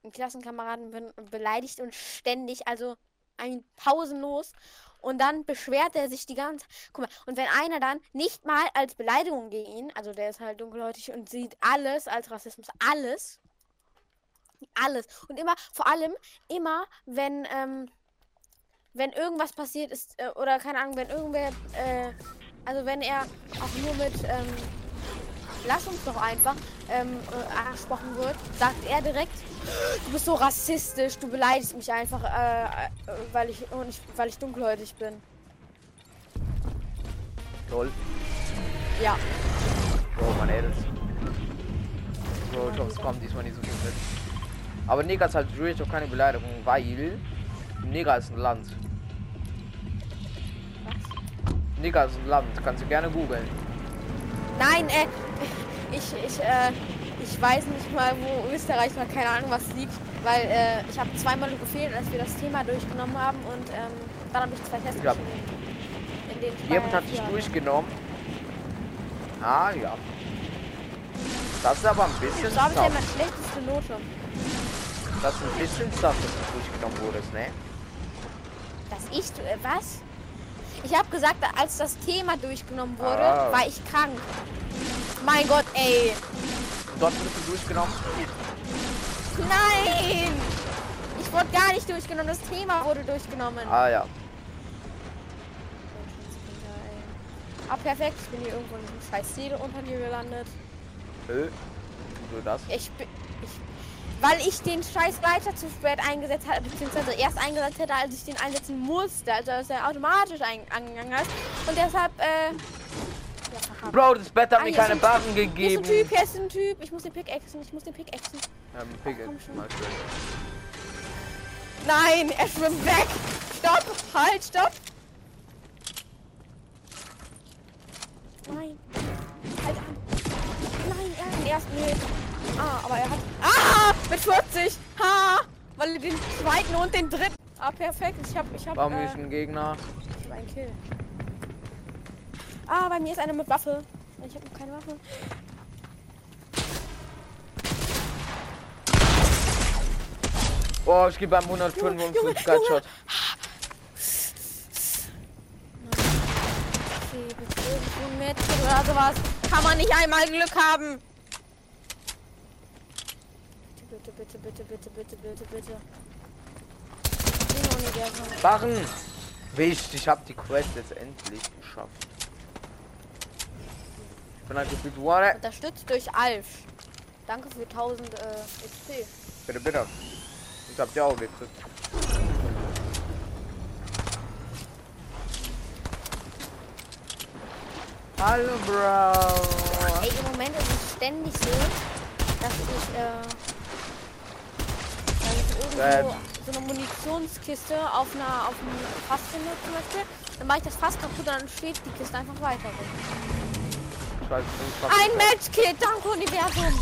Ein Klassenkameraden be beleidigt uns ständig, also ein pausenlos. Und dann beschwert er sich die ganze Guck mal, und wenn einer dann nicht mal als Beleidigung gegen ihn, also der ist halt dunkelhäutig und sieht alles als Rassismus, alles. Alles. Und immer, vor allem, immer, wenn, ähm, wenn irgendwas passiert ist, äh, oder keine Ahnung, wenn irgendwer, äh, also wenn er auch nur mit, ähm, lass uns doch einfach, ähm, äh, angesprochen wird, sagt er direkt, du bist so rassistisch, du beleidigst mich einfach, äh, äh, weil ich, und ich, weil ich dunkelhäutig bin. Lol. Ja. Bro, man ey, das. Bro, ich hoffe, es kommt diesmal nicht so viel mit. Aber Neger ist halt wirklich auch keine Beleidigung, weil Neger ist ein Land. Neger ist ein Land, kannst du gerne googeln. Nein, äh, ich, ich, äh, ich weiß nicht mal, wo Österreich war, keine Ahnung, was liegt, weil äh, ich habe zweimal gefehlt, als wir das Thema durchgenommen haben und ähm, dann habe ich zwei Tests Ja. In ich Jemand hat hatte. durchgenommen. Ah ja. Das ist aber ein bisschen So habe ich tough. meine schlechteste Note. Das ist ein bisschen tough, dass du durchgenommen wurdest, ne? Dass ich, äh, was? Ich habe gesagt, als das Thema durchgenommen wurde, Ah. war ich krank. Mein Gott, ey. Dort wurdest du durchgenommen. Nein! Ich wurde gar nicht durchgenommen, das Thema wurde durchgenommen. Ah ja. Ah, perfekt. Ich bin hier irgendwo in diesem scheiß Ziel unter dir gelandet. Äh, wieso das? Ich bin. Weil ich den scheiß Leiter zu spät eingesetzt hatte, beziehungsweise erst eingesetzt hätte, als ich den einsetzen musste. Also dass er automatisch angegangen ist. Und deshalb, äh. Ja. Bro, das Bett hat Ah, mir keine ein Barren Hier ist gegeben. ein Typ, hier ist ein Typ. Ich muss den Pickaxen, ich muss den Pickaxen. Pick Ach, komm it. schon. Mal schön. Nein, er schwimmt weg. Stopp, halt, stopp. Nein. Halt an. Nein, er hat den ersten Hit. Ah, aber er hat. Ah! Mit 40! Ha! Weil den zweiten und den dritten. Ah, perfekt. Ich hab. Ich hab. Warum äh, ist ein Gegner? ich hab einen Kill. Ah, bei mir ist einer mit Waffe. Ich habe noch keine Waffe. Oh, ich gebe beim 155 Junge, Gutshot. Okay, mit oder sowas. Kann man nicht einmal Glück haben. Bitte, bitte, bitte, bitte, bitte, bitte, bitte. Barren! Wichtig, ich habe die Quest jetzt endlich geschafft. Ich bin halt gefühlt, what? Unterstützt durch Alf. Danke für 1000 äh, XP. Bitte, bitte. Ich hab die auch gekriegt. Hallo, Bro. Ey, im Moment ist es ständig so, dass ich, äh, dass ich irgendwo so eine Munitionskiste auf einer auf einem Fass benutzen möchte. Dann mache ich das Fass kaputt und dann steht die Kiste einfach weiter weiß Ein Matchkit, danke Universum.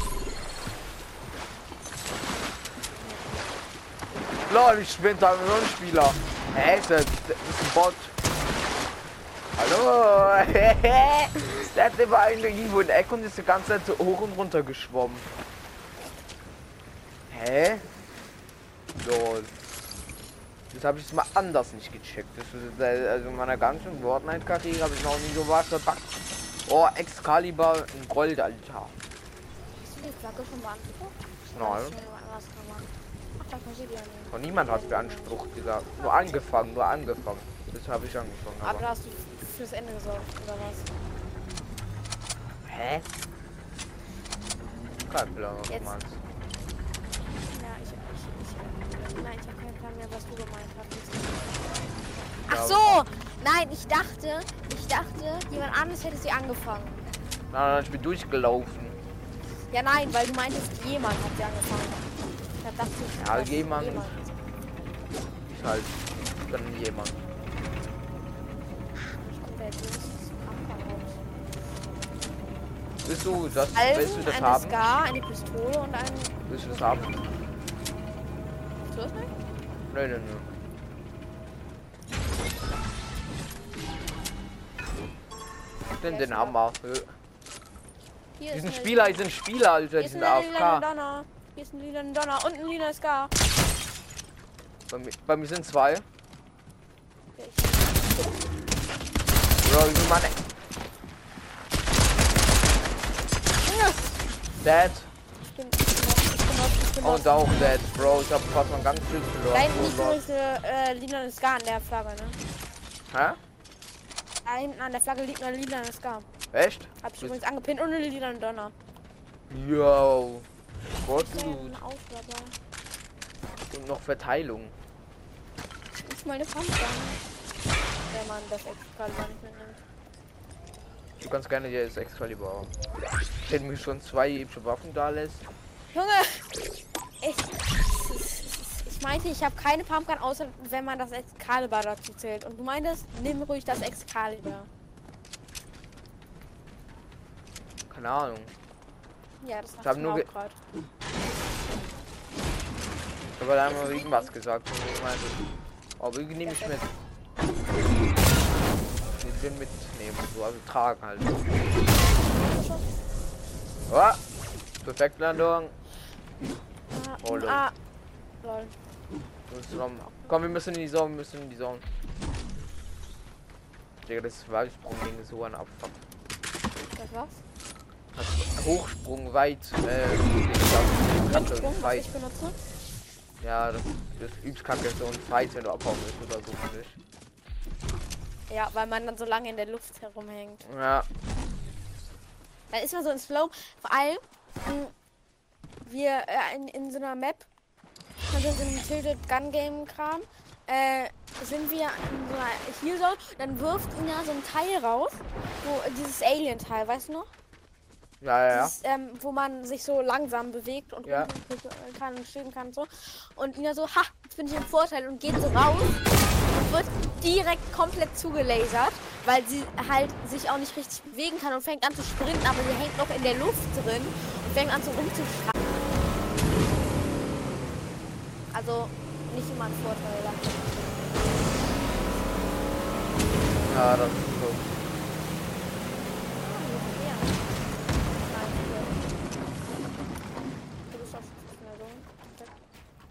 Lol, ich bin da nur ein Spieler. Hä, ist das, das ist ein Bot. Hallo? Der hat immer irgendwo in der Ecke und ist die ganze Zeit so hoch und runter geschwommen. Hä? Lol. Das habe ich mal anders nicht gecheckt. Das ist, äh, also in meiner ganzen Fortnite-Karriere habe ich noch nie so was verpackt. Oh, Excalibur in Gold, Alter. Hast du die Flagge schon beansprucht? Nein. Ach. Und niemand hat beansprucht, Digga. Nur angefangen, nur angefangen. Das habe ich angefangen. Aber Aber. da hast du fürs Ende gesorgt, oder was? Hä? Kein Plan, was du Jetzt- meinst. Ja, ich, ich, ich, nein, ich habe keinen Plan mehr, was du gemeint. Ja, Ach so! Nein, ich dachte, ich dachte, jemand anderes hätte sie angefangen. Nein, nein, ich bin durchgelaufen. Ja, nein, weil du meintest, jemand hat sie angefangen. Da dachte ich, Ja, dass jemand. ist halt dann jemand. Willst du das, willst du Alben, das haben? Scar, eine Pistole und ein. Willst du das haben? Du das? Nö, nö, nö. Den, Ja, den haben wir. Hier Die sind Spieler, die sind Spieler, Alter, Hier die sind AFK. Donner. Hier ist ein lila Donner und ein lila Scar. Bei mir, bei mir sind zwei. Okay, Bro, wie man. Dead. Ich bin, ich bin lost, ich bin lost, ich bin lost. Und auch dead, Bro. Ich hab fast mein ganzes Schild verloren. hinten liegt Oh, übrigens eine äh, lila Scar an der Flagge, ne? Hä? Da hinten an der Flagge liegt eine lila Scar. Echt? Hab ich übrigens angepinnt und eine lila Donner. Yo. Gott, gut. Und noch Verteilung. Ich muss meine Pumpgun. Wenn man das Excalibur nicht mitnimmt. Du kannst gerne das Excalibur haben. Wenn mir schon zwei epische Waffen da lässt. Junge! Ich, ich meinte, ich habe keine Pumpgun, außer wenn man das Excalibur dazu zählt. Und du meintest, nimm ruhig das Excalibur. Keine Ahnung. Ja, das hab ich nur gerade. Ich habe halt einmal irgendwas gesagt. Oh, irgendwie nehme ich mit. Ich will mitnehmen. So, also tragen halt. Oh, Perfektlandung. Ah, Oh, lol. ah, lol. Komm, wir müssen in die Zone, wir müssen in die Zone. Digga, das Weitsprung-Ding ist so ein Abfuck. Das war's? Das Hochsprung weit, äh, ich glaub, Kante, Sprung, was ich benutze? Ja, das, das übelst kacke, so ein Fight, wenn du abhauen willst oder so, finde ich. Ja, weil man dann so lange in der Luft herumhängt. Ja, Dann ist man so in Slow. Vor allem, wir äh, in, in so einer Map, also in so einem Tilted Gun Game Kram, äh, sind wir in so einer hier so, dann wirft ihn ja so ein Teil raus, wo äh, dieses Alien-Teil, weißt du noch? ja, ja. Dieses, ähm, wo man sich so langsam bewegt und Ja. kann und stehen kann und so. Und Ina so, ha, jetzt bin ich im Vorteil und geht so raus und wird direkt komplett zugelasert, weil sie halt sich auch nicht richtig bewegen kann und fängt an zu sprinten, aber sie hängt noch in der Luft drin und fängt an so rumzuschreien. Also nicht immer ein Vorteil. ja. Ja, das ist so.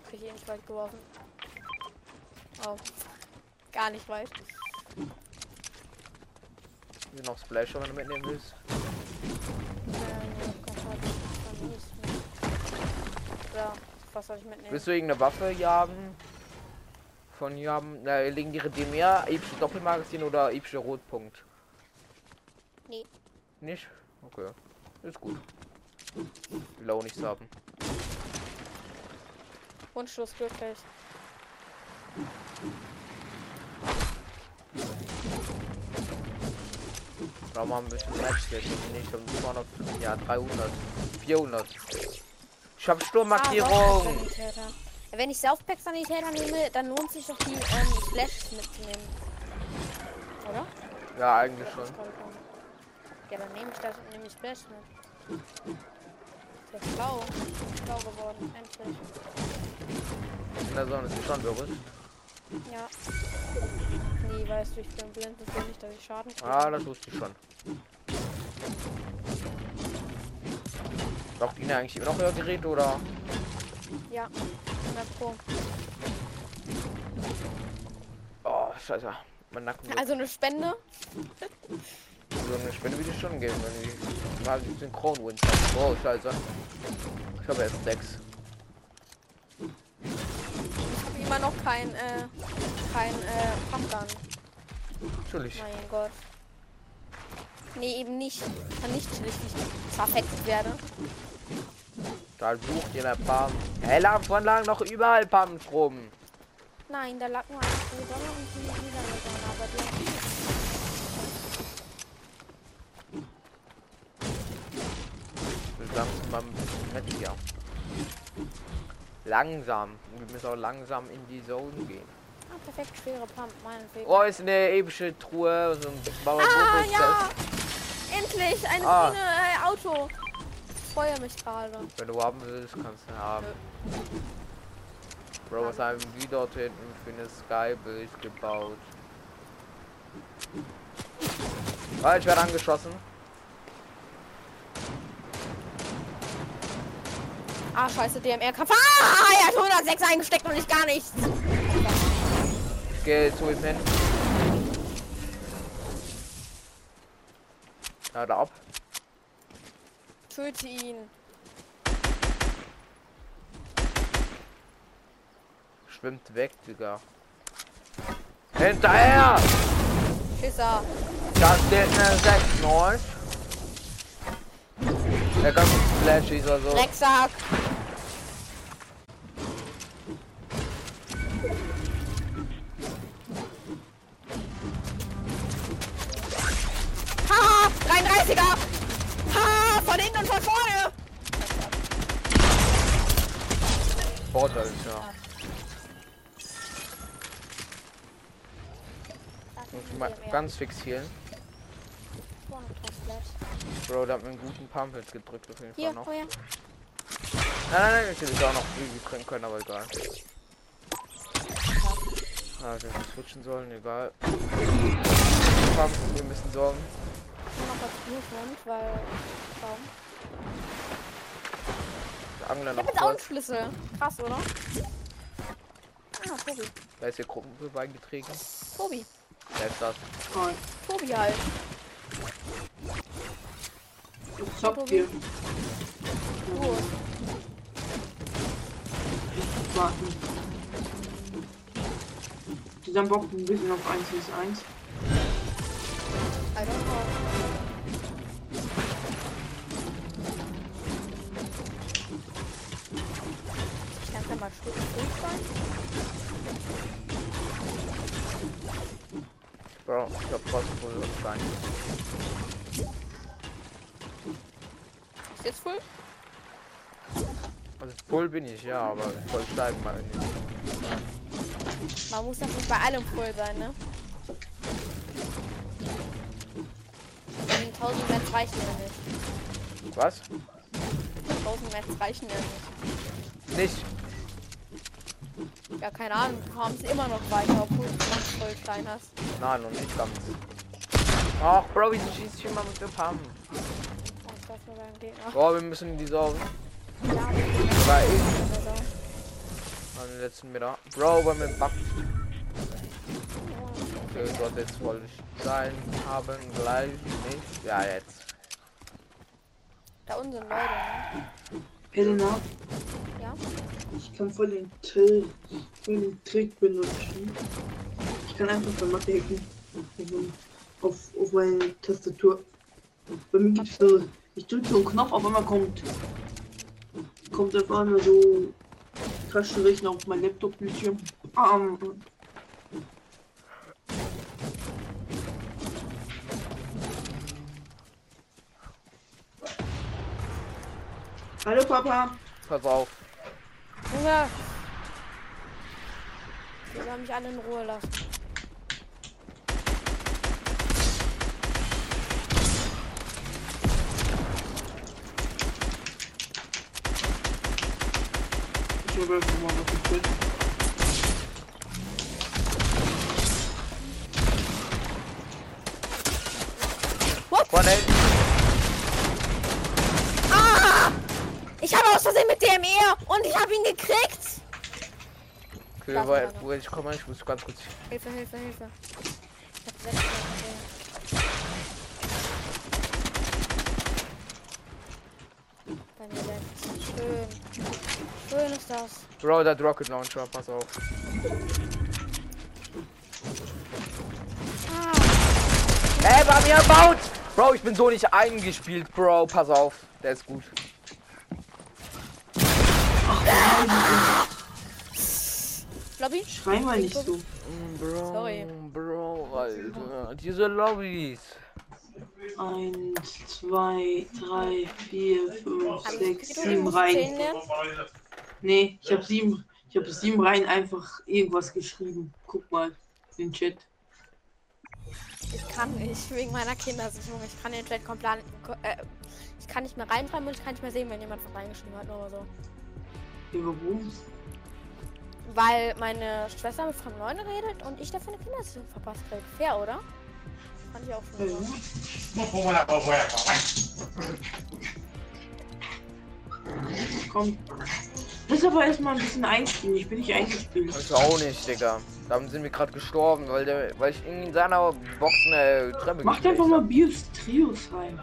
Krieg ich eh nicht weit geworfen. Oh. Gar nicht weit. Hier noch Splasher, wenn du mitnehmen willst. Ja, was soll ich mitnehmen? Willst du irgendeine Waffe hier haben? Von hier haben, na, legendäre epische Doppelmagazin oder epische Rotpunkt? Nee. Nicht? Okay. Ist gut. Will auch nichts haben. Wunschlos glücklich. Da mal ein bisschen Matchgeld. Nicht um 200, ja 300, 400. Ich hab Ah, Sturmmarkierung. Saufpack-Sanitäter. Wenn ich Saufpack-Sanitäter nehme, dann lohnt sich doch die ähm, Splashes mitzunehmen. Oder? ja, eigentlich schon. das ich. Ja, dann nehme ich das und nehme die Splash mit. Ist ja schlau. Schlau geworden, endlich. In der Sonne ist schon berührt. Ja. Nee, weißt du, ich bin blind, das will nicht, dass ich Schaden kriege. Ah, das wusste ich schon. Braucht ihn eigentlich immer noch euer Gerät oder? Ja, 100 Pro. Oh, scheiße. Mein Nacken wird Also eine Spende. so eine Spende würde ich schon geben, wenn ich mal die synchron wins Oh, scheiße. Ich habe erst sechs. Ich habe immer noch kein, äh, kein, äh, Pumpgun. Natürlich. Mein Gott. Nee, eben nicht. Kann nicht wie ich zerfetzt werde. Da sucht ihr ein paar. Hey, lagen vorhin lagen noch überall Pumps rum. Nein, da lag nur eine Sonne und die wieder eine Sonne, aber die mit hier. Langsam. Wir müssen auch langsam in die Zone gehen. Ah, perfekt, schwere Pump, meinetwegen. Oh, ist eine epische Truhe. So ein ah, ja! Endlich! Ein Ah. äh, Auto! Ich freue mich gerade. Wenn du haben willst, kannst du haben. Bro, was haben die dort hinten für eine Skybild gebaut? Ah, ich werde angeschossen. Ah, scheiße, DMR-Kampf. Ah, er hat 106 eingesteckt und ich gar nichts. Ich gehe zu ihm hin. Ja, da ab. Töte ihn. Schwimmt weg, Digga. Hinterher! Schisser. Da steht eine 6 9. Der kann Flashies oder so. Drecksack. Haha, 33er. Von hinten und von vorne. Vorteil ist ja. Mal ganz fix healen. Bro, der hat mir einen guten Pump jetzt gedrückt auf jeden Fall Hier, noch. oh ja. Nein, nein, nein, ich hätte es auch noch irgendwie kriegen können, aber egal. Ah, wir hätten switchen sollen, egal. Pump, wir müssen sorgen. Ich noch was Bluthund, weil... Warum? Der Angler Ich noch hab jetzt auch einen. Schlüssel. Krass, oder? Ah, Tobi. Da ist hier Gruppe beigetreten. Tobi. Wer ist das? Nein. Tobi halt. Was habt ihr? Du. Warten. Die haben Bock ein bisschen auf 1 vs 1. I don't know. Mal Schluss sein. Bro, ich hab fast voll sein. Ist jetzt voll? Also voll bin ich, ja, aber voll steigen mal nicht. Man muss das nicht bei allem voll sein, ne? Die 1000 Mets reichen ja nicht. Was? 1000 Mets reichen ja nicht. Nicht. Ja, keine Ahnung, du kommst immer noch weiter, obwohl du noch voll klein hast. Nein, noch nicht ganz. Ach, Bro, wieso schießt ich immer mit dem? Oh, Gegner. Bro, wir müssen in die Sorgen. Ja, Weil ich an den letzten Meter. Bro, bei mir backt. Okay, dort jetzt wollte ich sein haben, gleich nicht. Ja, jetzt. Da unten sind Leute, ne? Helena, Ja? ich kann voll den, Trill, voll den Trick benutzen. Ich kann einfach bei Mathe hacken. Auf, auf meine Tastatur. Bei mir gibt's so, ich drücke so einen Knopf, auf einmal kommt, kommt auf einmal so Taschenrechner auf mein Laptop-Bildschirm. Ähm, Hallo Papa. Pass auf. Junge! Die sollen mich alle in Ruhe lassen. Ich einfach mal was gefunden. Von Wo ich komme, ich muss ganz kurz. Hilfe, Hilfe, Hilfe. Ich hab sechs. Bei mir selbst. Schön. Schön ist das. Bro, der Rocket Launcher, pass auf. Ah, Ey, bei mir baut! Bro, ich bin so nicht eingespielt, Bro. Pass auf. Der ist gut. Lobby? Schrei mal nicht so. Bro, Sorry. Bro, Alter. Diese Lobbys. Eins, zwei, drei, vier, fünf, Hab sechs, sieben Reihen. Nee, ich habe sieben, ich habe sieben Reihen einfach irgendwas geschrieben. guck mal in den Chat. Ich kann nicht, wegen meiner Kindersicherung. Ich kann den Chat komplett. Äh, ich kann nicht mehr reinschreiben und ich kann nicht mehr sehen, wenn jemand was reingeschrieben hat, nur so. Ja, warum? Weil meine Schwester mit fremden Leuten redet und ich dafür eine Kindersicherung verpasst krieg. Fair, oder? Fand ich auch schon. Komm. Muss aber erstmal ein bisschen einspielen. Ich bin nicht eingespielt. Ich auch nicht, Digga. Dann sind wir gerade gestorben, weil der, weil ich in seiner Box eine Treppe Macht einfach mal. Bios Trios rein.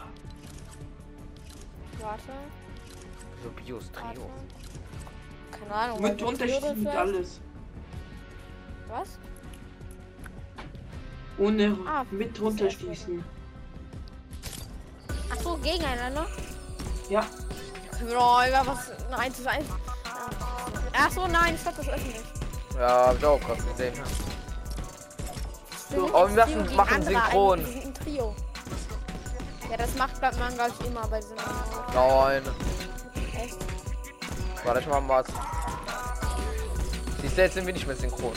Warte, So Bios warte. Keine Ahnung. Mit Unterschied alles. Was? Ohne Ah, mit runterschießen. Ach so, gegeneinander? Ja. Können wir doch über was. Ein 1 zu 1. Ach so, nein, ich glaube, das öffentlich. Ja, hab ich auch gerade gesehen. Wir sind Oh, wir Trio machen- synchron. ein- Wir sind ein Trio. Ja, das macht bleibt man, glaube ich, immer bei diesen. Nein. Warte, ich mal was. Siehst du, jetzt sind wir nicht mehr synchron.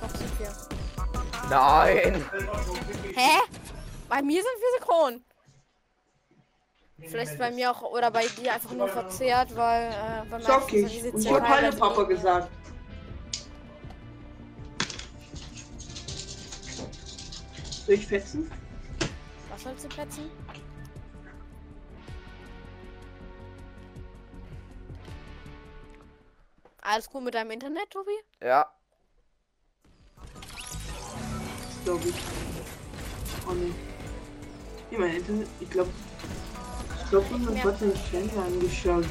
Doch, sind wir. Nein! Hä? Bei mir sind wir synchron. Vielleicht bei mir auch oder bei dir einfach nur verzerrt, weil äh, bei sind Und ich hab teilweise- Papa gesagt. Soll ich fetzen? Was sollst du plätzen? Alles gut mit deinem Internet, Tobi? Ja. Glaube ich. Oh ne. Ja, mein Internet, ich glaube. Ich glaube, man Ja. hat den angeschaut.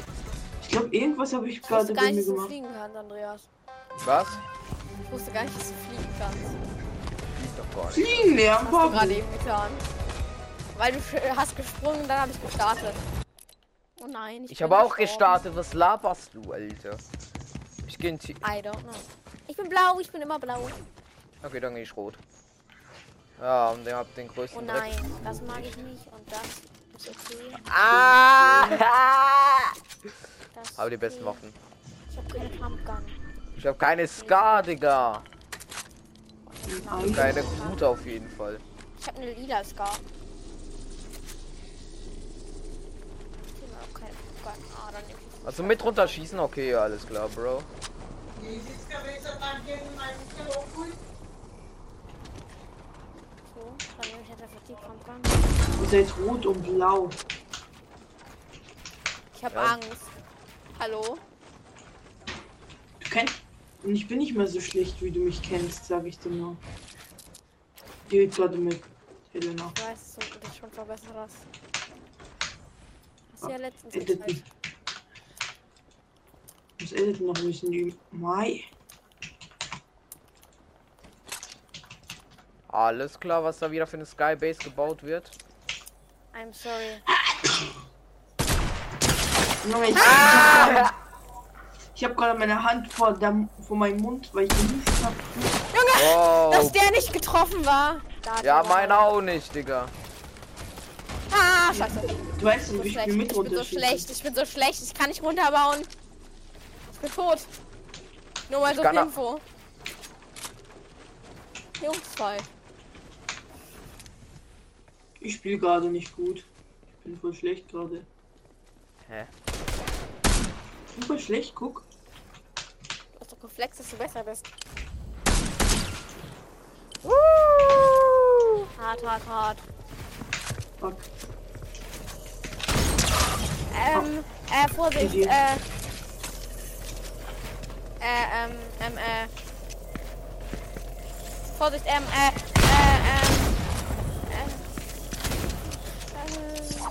Ich glaube, irgendwas habe ich Ich gerade wusste gar bei nicht, mir dass du gemacht. fliegen kannst, Andreas. Was? Ich wusste gar nicht, dass du fliegen kannst. Fliegen lernen, Hast du gerade Papa. eben getan. Weil du hast gesprungen, dann habe ich gestartet. Oh nein, Ich bin habe auch gestorben. gestartet. Was laberst du, Alter? Ich gehe in T I don't know. Ich bin blau, ich bin immer blau. Okay, dann gehe ich rot. Ja, und ihr habt den Oh größten Dreck. nein, das mag ich nicht und das ist okay. Ah! Das Aber die besten okay. Waffen. Ich habe keine Pumpgun. Ich habe keine Ska, Digga. Nein. Keine gute auf jeden Fall. Ich habe eine lila Scar. Ah, Also mit runterschießen, okay, alles klar, Bro. Ihr seid rot und blau. Ich habe Ja. Angst. Hallo? Du kennst. Und ich bin nicht mehr so schlecht, wie du mich kennst, sag ich dir nur. Die redet gerade mit Helena. Ich weiß, dass du dich schon verbessert hast. Hast du ja letztens Ich muss Editen noch ein bisschen üben. Mai. Alles klar, was da wieder für eine Skybase gebaut wird. I'm sorry. Junge, ich, Ah! ich habe gerade meine Hand vor, der, vor meinem Mund, weil ich genießt habe. Dass Oh. der nicht getroffen war. Da Ja, er- meiner auch nicht, Digga. Ah, scheiße. Du weißt nicht, wie schlecht. viel mit Ich bin so schlecht. Ich bin so schlecht. Ich kann nicht runterbauen. Ich bin tot. Nur mal so auch- Info. Jungs, zwei. Ich spiele gerade nicht gut. Ich bin voll schlecht gerade. Hä? Ich bin voll schlecht, guck. Du hast doch geflext, dass du besser bist. Hart, hart, hart. Fuck. Ähm, äh, Vorsicht, äh. Äh, ähm, ähm, äh. Vorsicht, ähm, äh.